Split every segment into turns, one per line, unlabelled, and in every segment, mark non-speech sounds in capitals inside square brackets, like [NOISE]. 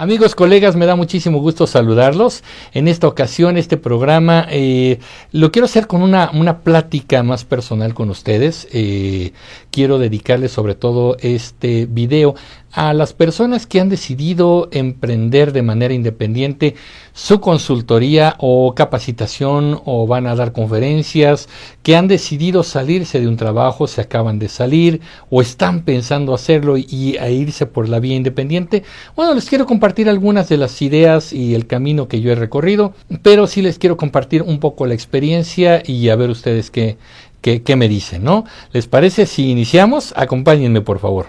Amigos, colegas, me da muchísimo gusto saludarlos. En esta ocasión, este programa eh, lo quiero hacer con una, una, plática más personal con ustedes. Eh, quiero dedicarles sobre todo este video a las personas que han decidido emprender de manera independiente su consultoría o capacitación o van a dar conferencias, que han decidido salirse de un trabajo, se acaban de salir o están pensando hacerlo y, a irse por la vía independiente. Bueno, les quiero compartir algunas de las ideas y el camino que yo he recorrido, pero sí les quiero compartir un poco la experiencia y a ver ustedes qué, qué, me dicen, ¿no? ¿Les parece si iniciamos? Acompáñenme, por favor.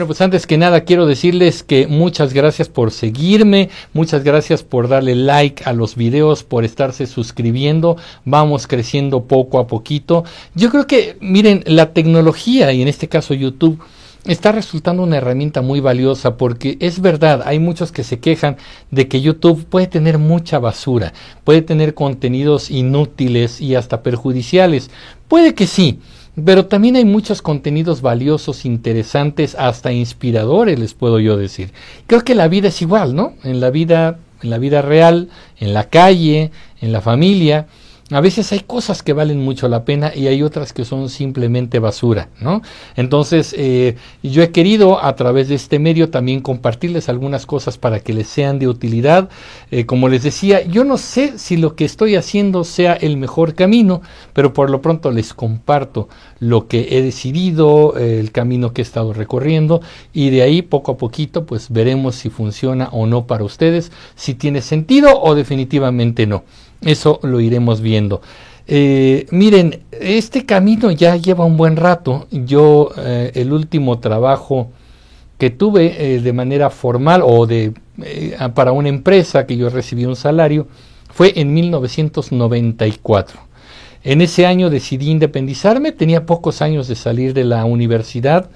Bueno, pues antes que nada quiero decirles que muchas gracias por seguirme, muchas gracias por darle like a los videos, por estarse suscribiendo, vamos creciendo poco a poquito. Yo creo que, miren, la tecnología y en este caso YouTube está resultando una herramienta muy valiosa porque es verdad, hay muchos que se quejan de que YouTube puede tener mucha basura, puede tener contenidos inútiles y hasta perjudiciales. Puede que sí, pero también hay muchos contenidos valiosos, interesantes, hasta inspiradores, les puedo yo decir. Creo que la vida es igual, ¿no? En la vida, en la vida real, en la calle, en la familia, a veces hay cosas que valen mucho la pena y hay otras que son simplemente basura, ¿no? Entonces, eh, yo he querido a través de este medio también compartirles algunas cosas para que les sean de utilidad. Eh, como les decía, yo no sé si lo que estoy haciendo sea el mejor camino, pero por lo pronto les comparto lo que he decidido, eh, el camino que he estado recorriendo y de ahí poco a poquito pues veremos si funciona o no para ustedes, si tiene sentido o definitivamente no. Eso lo iremos viendo. Eh, miren, este camino ya lleva un buen rato. Yo eh, el último trabajo que tuve eh, de manera formal o de para una empresa que yo recibí un salario fue en 1994. En ese año decidí independizarme, tenía pocos años de salir de la universidad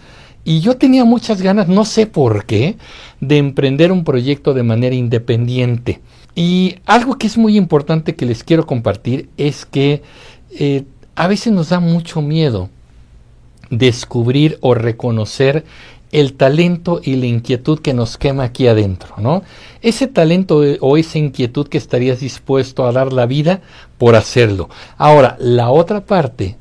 y yo tenía muchas ganas, no sé por qué, de emprender un proyecto de manera independiente. Y algo que es muy importante que les quiero compartir es que eh, a veces nos da mucho miedo descubrir o reconocer el talento y la inquietud que nos quema aquí adentro, ¿no? Ese talento o esa inquietud que estarías dispuesto a dar la vida por hacerlo. Ahora, la otra parte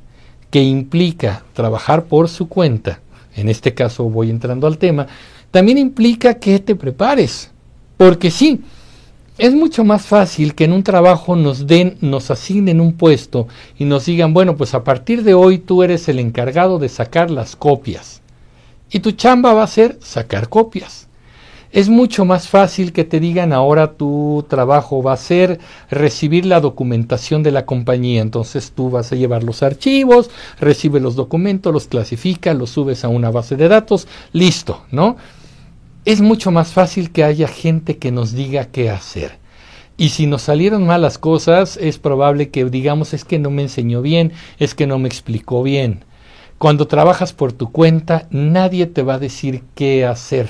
que implica trabajar por su cuenta, en este caso voy entrando al tema, también implica que te prepares, porque sí, es mucho más fácil que en un trabajo nos den, nos asignen un puesto y nos digan, bueno, pues a partir de hoy tú eres el encargado de sacar las copias. Y tu chamba va a ser sacar copias. Es mucho más fácil que te digan ahora tu trabajo va a ser recibir la documentación de la compañía. Entonces tú vas a llevar los archivos, recibe los documentos, los clasifica, los subes a una base de datos, listo, ¿no? Es mucho más fácil que haya gente que nos diga qué hacer. Y si nos salieron malas cosas, es probable que digamos es que no me enseñó bien, es que no me explicó bien. Cuando trabajas por tu cuenta, nadie te va a decir qué hacer.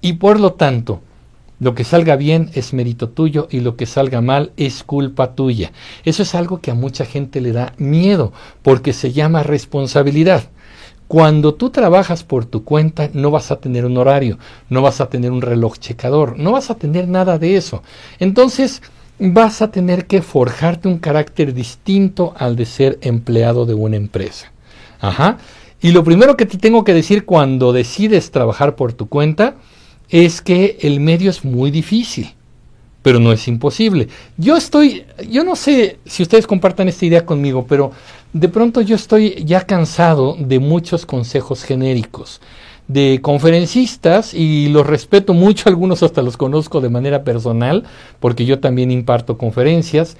Y por lo tanto, lo que salga bien es mérito tuyo y lo que salga mal es culpa tuya. Eso es algo que a mucha gente le da miedo porque se llama responsabilidad. Cuando tú trabajas por tu cuenta no vas a tener un horario, no vas a tener un reloj checador, no vas a tener nada de eso. Entonces vas a tener que forjarte un carácter distinto al de ser empleado de una empresa. Ajá. Y lo primero que te tengo que decir cuando decides trabajar por tu cuenta es que el medio es muy difícil pero no es imposible. Yo estoy, yo no sé si ustedes compartan esta idea conmigo, pero de pronto yo estoy ya cansado de muchos consejos genéricos de conferencistas y los respeto mucho, [LAUGHS] algunos hasta los conozco de manera personal, porque yo también imparto conferencias,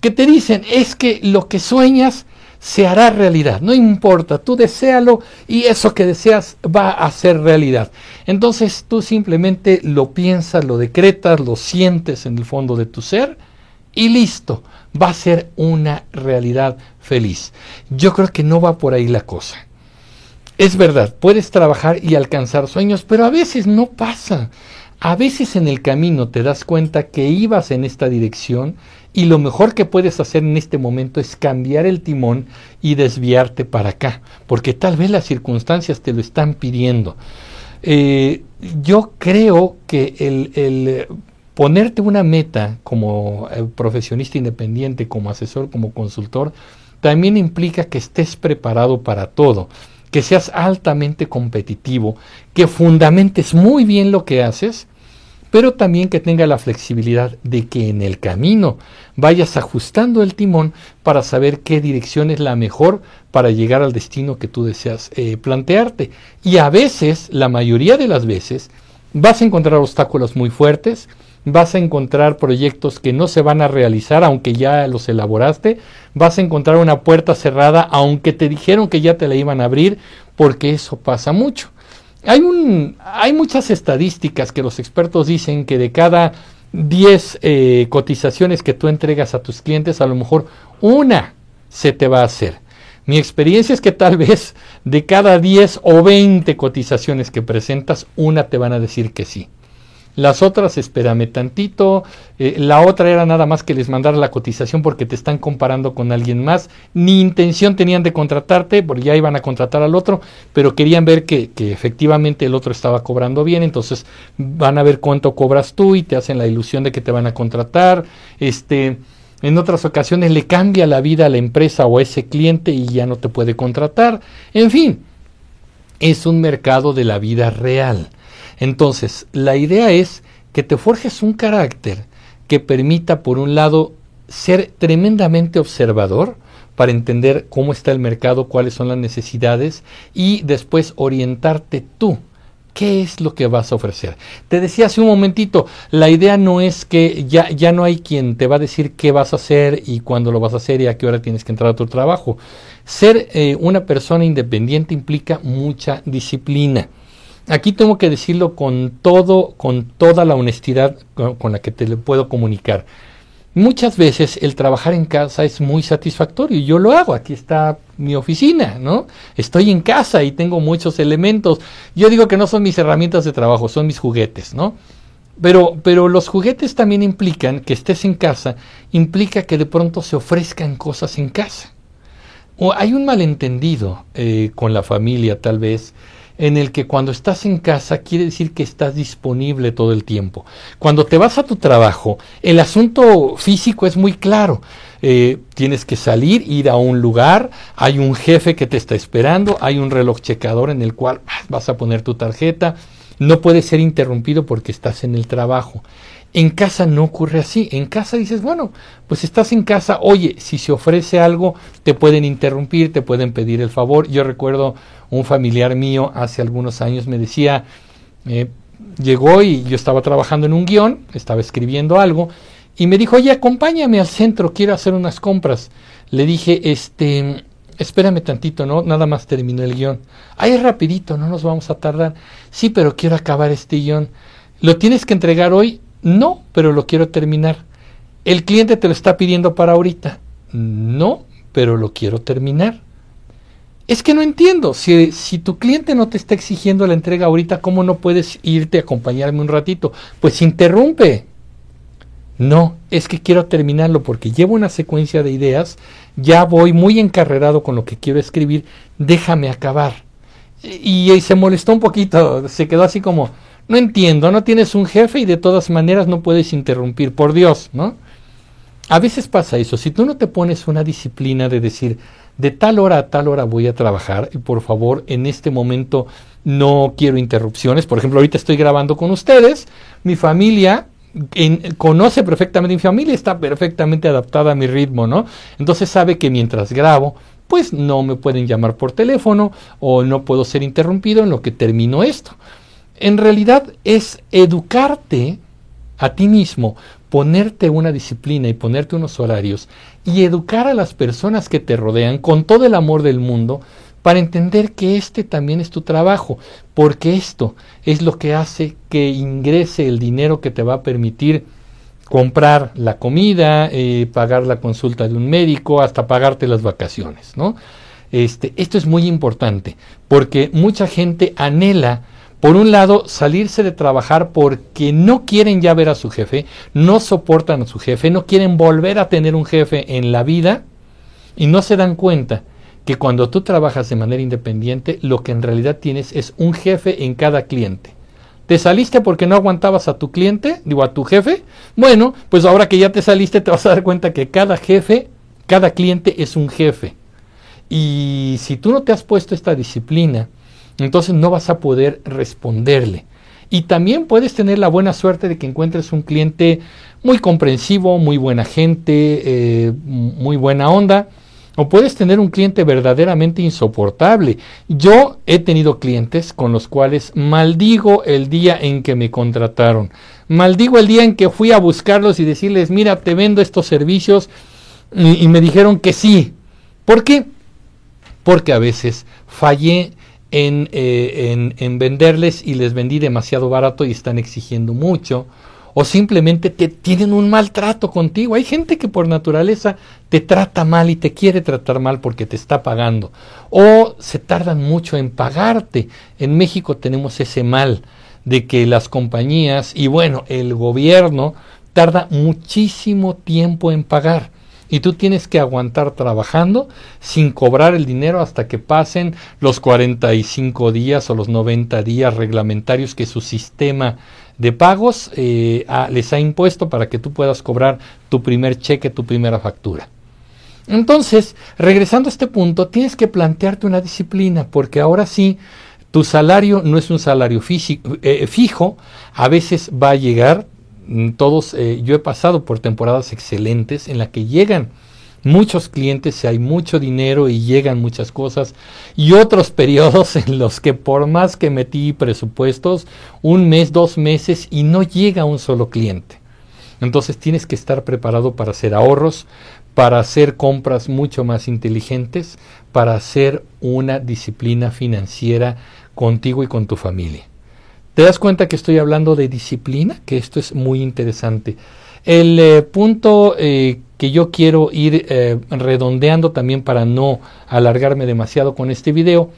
que te dicen es que lo que sueñas se hará realidad. No importa, tú deséalo y eso que deseas va a ser realidad. Entonces tú simplemente lo piensas, lo decretas, lo sientes en el fondo de tu ser y listo, va a ser una realidad feliz. Yo creo que no va por ahí la cosa. Es verdad, puedes trabajar y alcanzar sueños, pero a veces no pasa. A veces en el camino te das cuenta que ibas en esta dirección y lo mejor que puedes hacer en este momento es cambiar el timón y desviarte para acá, porque tal vez las circunstancias te lo están pidiendo. Eh, yo creo que el, el, ponerte una meta como eh, profesionista independiente, como asesor, como consultor, también implica que estés preparado para todo que seas altamente competitivo, que fundamentes muy bien lo que haces, pero también que tenga la flexibilidad de que en el camino vayas ajustando el timón para saber qué dirección es la mejor para llegar al destino que tú deseas eh, plantearte. Y a veces, la mayoría de las veces, vas a encontrar obstáculos muy fuertes, vas a encontrar proyectos que no se van a realizar aunque ya los elaboraste, vas a encontrar una puerta cerrada aunque te dijeron que ya te la iban a abrir, porque eso pasa mucho. Hay, un, hay muchas estadísticas que los expertos dicen que de cada 10 eh, cotizaciones que tú entregas a tus clientes, a lo mejor una se te va a hacer. Mi experiencia es que tal [LAUGHS] vez de cada 10 o 20 cotizaciones que presentas, una te van a decir que sí. Las otras, espérame tantito. Eh, la otra era nada más que les mandara la cotización porque te están comparando con alguien más. Ni intención tenían de contratarte, porque ya iban a contratar al otro, pero querían ver que, que efectivamente el otro estaba cobrando bien. Entonces van a ver cuánto cobras tú y te hacen la ilusión de que te van a contratar. Este. En otras ocasiones le cambia la vida a la empresa o a ese cliente y ya no te puede contratar. En fin, es un mercado de la vida real. Entonces, la idea es que te forjes un carácter que permita, por un lado, ser tremendamente observador para entender cómo está el mercado, cuáles son las necesidades y después orientarte tú. ¿Qué es lo que vas a ofrecer? Te decía hace un momentito, la idea no es que ya, ya no hay quien te va a decir qué vas a hacer y cuándo lo vas a hacer y a qué hora tienes que entrar a tu trabajo. Ser eh, una persona independiente implica mucha disciplina. Aquí tengo que decirlo con todo, con toda la honestidad con, la que te puedo comunicar. Muchas veces el trabajar en casa es muy satisfactorio. Yo lo hago. Aquí está mi oficina, ¿no? Estoy en casa y tengo muchos elementos. Yo digo que no son mis herramientas de trabajo, son mis juguetes, ¿no? Pero, pero los juguetes también implican que estés en casa, implica que de pronto se ofrezcan cosas en casa. O hay un malentendido eh, con la familia, tal vez, en el que cuando estás en casa quiere decir que estás disponible todo el tiempo. Cuando te vas a tu trabajo, el asunto físico es muy claro. Eh, tienes que salir, ir a un lugar, hay un jefe que te está esperando, hay un reloj checador en el cual ah, vas a poner tu tarjeta, no puedes ser interrumpido porque estás en el trabajo. En casa no ocurre así. En casa dices, bueno, pues estás en casa, oye, si se ofrece algo, te pueden interrumpir, te pueden pedir el favor. Yo recuerdo un familiar mío hace algunos años me decía, eh, llegó y yo estaba trabajando en un guion, estaba escribiendo algo, y me dijo, oye, acompáñame al centro, quiero hacer unas compras. Le dije, este, espérame tantito, ¿no? Nada más terminó el guion. Ay, rapidito, no nos vamos a tardar. Sí, pero quiero acabar este guion. ¿Lo tienes que entregar hoy? No, pero lo quiero terminar. El cliente te lo está pidiendo para ahorita. No, pero lo quiero terminar. Es que no entiendo, si, tu cliente no te está exigiendo la entrega ahorita, ¿cómo no puedes irte a acompañarme un ratito? Pues interrumpe. No, es que quiero terminarlo porque llevo una secuencia de ideas, ya voy muy encarrerado con lo que quiero escribir, déjame acabar. Y, y se molestó un poquito, se quedó así como, no entiendo, no tienes un jefe y de todas maneras no puedes interrumpir, por Dios, ¿no? A veces pasa eso, si tú no te pones una disciplina de decir, de tal hora a tal hora voy a trabajar y por favor en este momento no quiero interrupciones, por ejemplo ahorita estoy grabando con ustedes, mi familia conoce perfectamente mi familia, está perfectamente adaptada a mi ritmo, ¿no? Entonces sabe que mientras grabo, pues no me pueden llamar por teléfono o no puedo ser interrumpido en lo que termino esto en realidad es educarte a ti mismo, ponerte una disciplina y ponerte unos horarios y educar a las personas que te rodean con todo el amor del mundo para entender que este también es tu trabajo, porque esto es lo que hace que ingrese el dinero que te va a permitir comprar la comida, eh, pagar la consulta de un médico, hasta pagarte las vacaciones, ¿no? Este, esto es muy importante porque mucha gente anhela, por un lado, salirse de trabajar porque no quieren ya ver a su jefe, no soportan a su jefe, no quieren volver a tener un jefe en la vida y no se dan cuenta que cuando tú trabajas de manera independiente, lo que en realidad tienes es un jefe en cada cliente. ¿Te saliste porque no aguantabas a tu cliente, digo a tu jefe? Bueno, pues ahora que ya te saliste te vas a dar cuenta que cada jefe, cada cliente es un jefe. Y si tú no te has puesto esta disciplina, entonces no vas a poder responderle. Y también puedes tener la buena suerte de que encuentres un cliente muy comprensivo, muy buena gente, eh, muy buena onda, o puedes tener un cliente verdaderamente insoportable. Yo he tenido clientes con los cuales maldigo el día en que me contrataron. Maldigo el día en que fui a buscarlos y decirles, mira, te vendo estos servicios. Y, me dijeron que sí. ¿Por qué? Porque a veces fallé en, eh, en, en venderles y les vendí demasiado barato y están exigiendo mucho o simplemente te tienen un maltrato contigo. Hay gente que por naturaleza te trata mal y te quiere tratar mal porque te está pagando. O se tardan mucho en pagarte. En México tenemos ese mal de que las compañías y bueno, el gobierno tarda muchísimo tiempo en pagar y tú tienes que aguantar trabajando sin cobrar el dinero hasta que pasen los 45 días o los 90 días reglamentarios que su sistema de pagos eh, les ha impuesto para que tú puedas cobrar tu primer cheque, tu primera factura. Entonces, regresando a este punto, tienes que plantearte una disciplina, porque ahora sí, tu salario no es un salario eh, fijo, a veces va a llegar, todos, eh, yo he pasado por temporadas excelentes en las que llegan muchos clientes, hay mucho dinero y llegan muchas cosas, y otros [LAUGHS] periodos en los que por más que metí presupuestos, un mes, dos meses y no llega un solo cliente. Entonces tienes que estar preparado para hacer ahorros, para hacer compras mucho más inteligentes, para hacer una disciplina financiera contigo y con tu familia. ¿Te das cuenta que estoy hablando de disciplina? Que esto es muy interesante. El eh, punto eh, que yo quiero ir eh, redondeando también para no alargarme demasiado con este video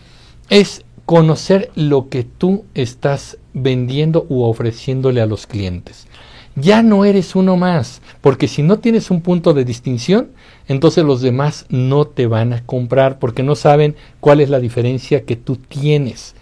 es conocer lo que tú estás vendiendo u ofreciéndole a los clientes. Ya no eres uno más, porque si no tienes un punto de distinción, entonces los demás no te van a comprar porque no saben cuál es la diferencia que tú tienes.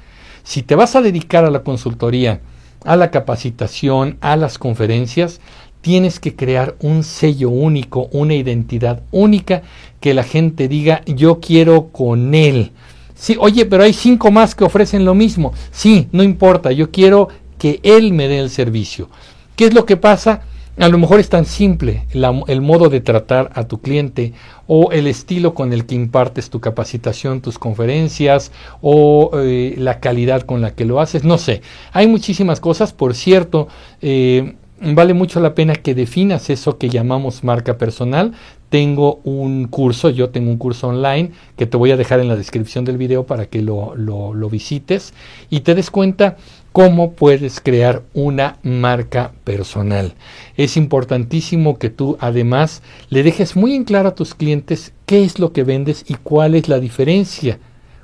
Si te vas a dedicar a la consultoría, a la capacitación, a las conferencias, tienes que crear un sello único, una identidad única que la gente diga yo quiero con él. Sí, oye, pero hay cinco más que ofrecen lo mismo. Sí, no importa, yo quiero que él me dé el servicio. ¿Qué es lo que pasa? A lo mejor es tan simple el modo de tratar a tu cliente o el estilo con el que impartes tu capacitación, tus conferencias o eh, la calidad con la que lo haces. No sé, hay muchísimas cosas. Por cierto, eh, vale mucho la pena que definas eso que llamamos marca personal. Tengo un curso, yo tengo un curso online que te voy a dejar en la descripción del video para que lo, lo, visites y te des cuenta cómo puedes crear una marca personal. Es importantísimo que tú además le dejes muy en claro a tus clientes qué es lo que vendes y cuál es la diferencia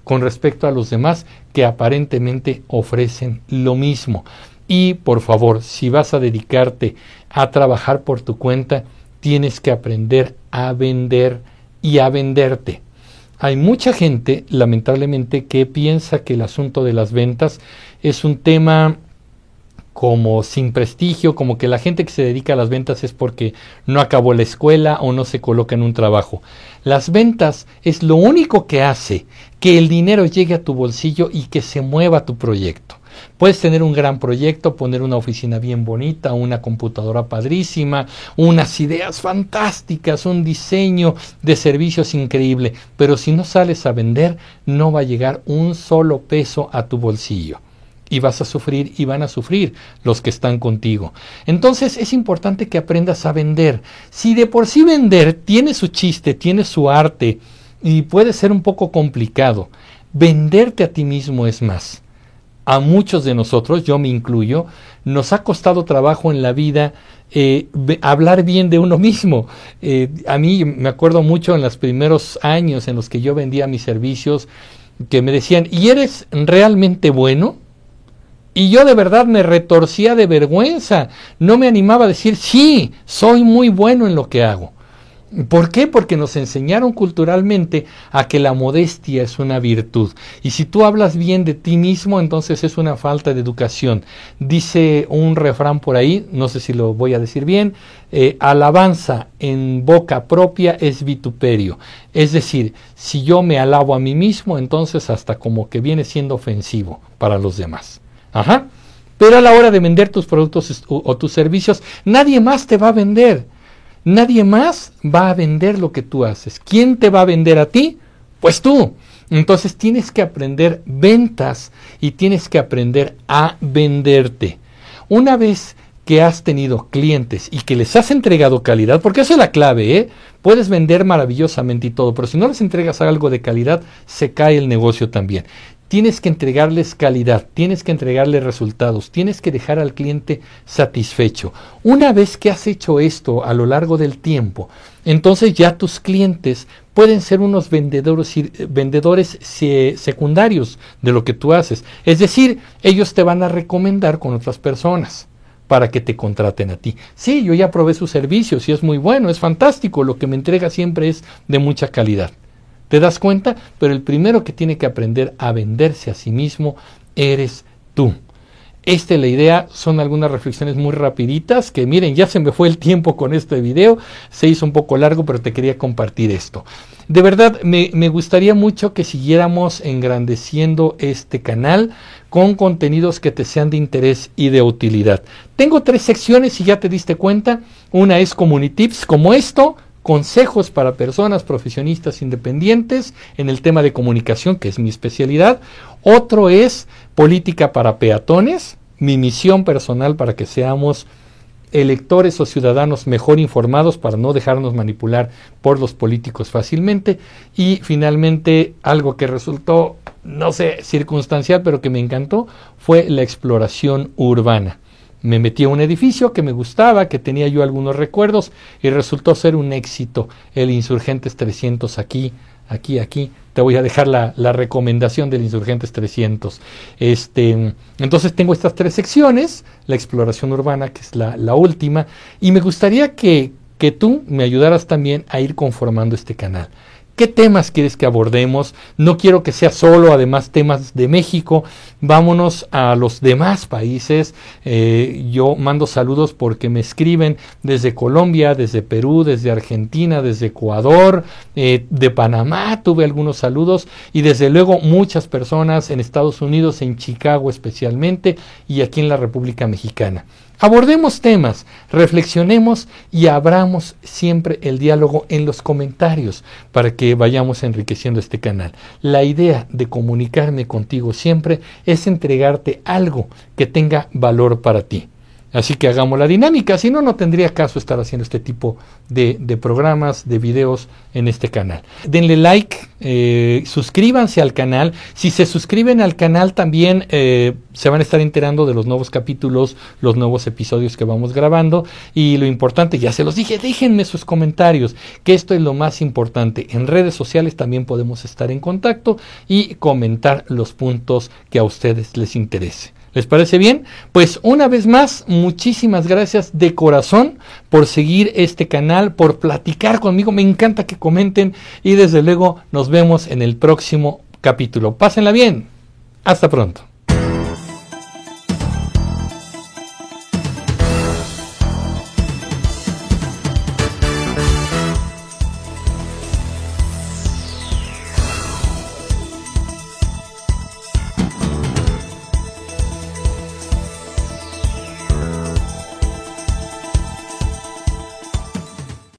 con respecto a los demás que aparentemente ofrecen lo mismo. Y por favor, si vas a dedicarte a trabajar por tu cuenta, tienes que aprender a vender y a venderte. Hay mucha gente, lamentablemente, que piensa que el asunto de las ventas es un tema como sin prestigio, como que la gente que se dedica a las ventas es porque no acabó la escuela o no se coloca en un trabajo. Las ventas es lo único que hace que el dinero llegue a tu bolsillo y que se mueva tu proyecto. Puedes tener un gran proyecto, poner una oficina bien bonita, una computadora padrísima, unas ideas fantásticas, un diseño de servicios increíble, pero si no sales a vender, no va a llegar un solo peso a tu bolsillo y vas a sufrir y van a sufrir los que están contigo. Entonces es importante que aprendas a vender. Si de por sí vender tiene su chiste, tiene su arte y puede ser un poco complicado, venderte a ti mismo es más a muchos de nosotros, yo me incluyo, nos ha costado trabajo en la vida eh, hablar bien de uno mismo. Eh, a mí me acuerdo mucho en los primeros años en los que yo vendía mis servicios, que me decían, ¿y eres realmente bueno? Y yo de verdad me retorcía de vergüenza, no me animaba a decir, sí, soy muy bueno en lo que hago. ¿Por qué? Porque nos enseñaron culturalmente a que la modestia es una virtud. Y si tú hablas bien de ti mismo, entonces es una falta de educación. Dice un refrán por ahí, no sé si lo voy a decir bien, eh, alabanza en boca propia es vituperio. Es decir, si yo me alabo a mí mismo, entonces hasta como que viene siendo ofensivo para los demás. Ajá. Pero a la hora de vender tus productos o tus servicios, nadie más te va a vender. Nadie más va a vender lo que tú haces. ¿Quién te va a vender a ti? Pues tú. Entonces tienes que aprender ventas y tienes que aprender a venderte. Una vez que has tenido clientes y que les has entregado calidad, porque esa es la clave, ¿eh? Puedes vender maravillosamente y todo, pero si no les entregas algo de calidad, se cae el negocio también. Tienes que entregarles calidad, tienes que entregarles resultados, tienes que dejar al cliente satisfecho. Una vez que has hecho esto a lo largo del tiempo, entonces ya tus clientes pueden ser unos vendedores, vendedores secundarios de lo que tú haces. Es decir, ellos te van a recomendar con otras personas para que te contraten a ti. Sí, yo ya probé sus servicios y es muy bueno, es fantástico, lo que me entrega siempre es de mucha calidad. ¿Te das cuenta? Pero el primero que tiene que aprender a venderse a sí mismo eres tú. Esta es la idea, son algunas reflexiones muy rapiditas que miren, ya se me fue el tiempo con este video, se hizo un poco largo, pero te quería compartir esto. De verdad, me, me gustaría mucho que siguiéramos engrandeciendo este canal con contenidos que te sean de interés y de utilidad. Tengo tres secciones, si ya te diste cuenta. Una es Community Tips, como esto, consejos para personas profesionistas independientes en el tema de comunicación, que es mi especialidad. Otro es política para peatones, mi misión personal para que seamos electores o ciudadanos mejor informados para no dejarnos manipular por los políticos fácilmente. Y finalmente, algo que resultó, no sé, circunstancial, pero que me encantó, fue la exploración urbana me metí a un edificio que me gustaba, que tenía yo algunos recuerdos y resultó ser un éxito. El Insurgentes 300 aquí, aquí, aquí. Te voy a dejar la, recomendación del Insurgentes 300. Este, entonces tengo estas tres secciones, la exploración urbana, que es la, la última, y me gustaría que, que tú me ayudaras también a ir conformando este canal. ¿Qué temas quieres que abordemos? No quiero que sea solo, además, temas de México. Vámonos a los demás países. Eh, yo mando saludos porque me escriben desde Colombia, desde Perú, desde Argentina, desde Ecuador, eh, de Panamá. Tuve algunos saludos y desde luego muchas personas en Estados Unidos, en Chicago especialmente, y aquí en la República Mexicana. Abordemos temas, reflexionemos y abramos siempre el diálogo en los comentarios para que vayamos enriqueciendo este canal. La idea de comunicarme contigo siempre es entregarte algo que tenga valor para ti. Así que hagamos la dinámica, si no, no tendría caso estar haciendo este tipo de, programas, de videos en este canal. Denle like, eh, suscríbanse al canal. Si se suscriben al canal también eh, se van a estar enterando de los nuevos capítulos, los nuevos episodios que vamos grabando. Y lo importante, ya se los dije, déjenme sus comentarios, que esto es lo más importante. En redes sociales también podemos estar en contacto y comentar los puntos que a ustedes les interese. ¿Les parece bien? Pues una vez más, muchísimas gracias de corazón por seguir este canal, por platicar conmigo. Me encanta que comenten y desde luego nos vemos en el próximo capítulo. Pásenla bien. Hasta pronto.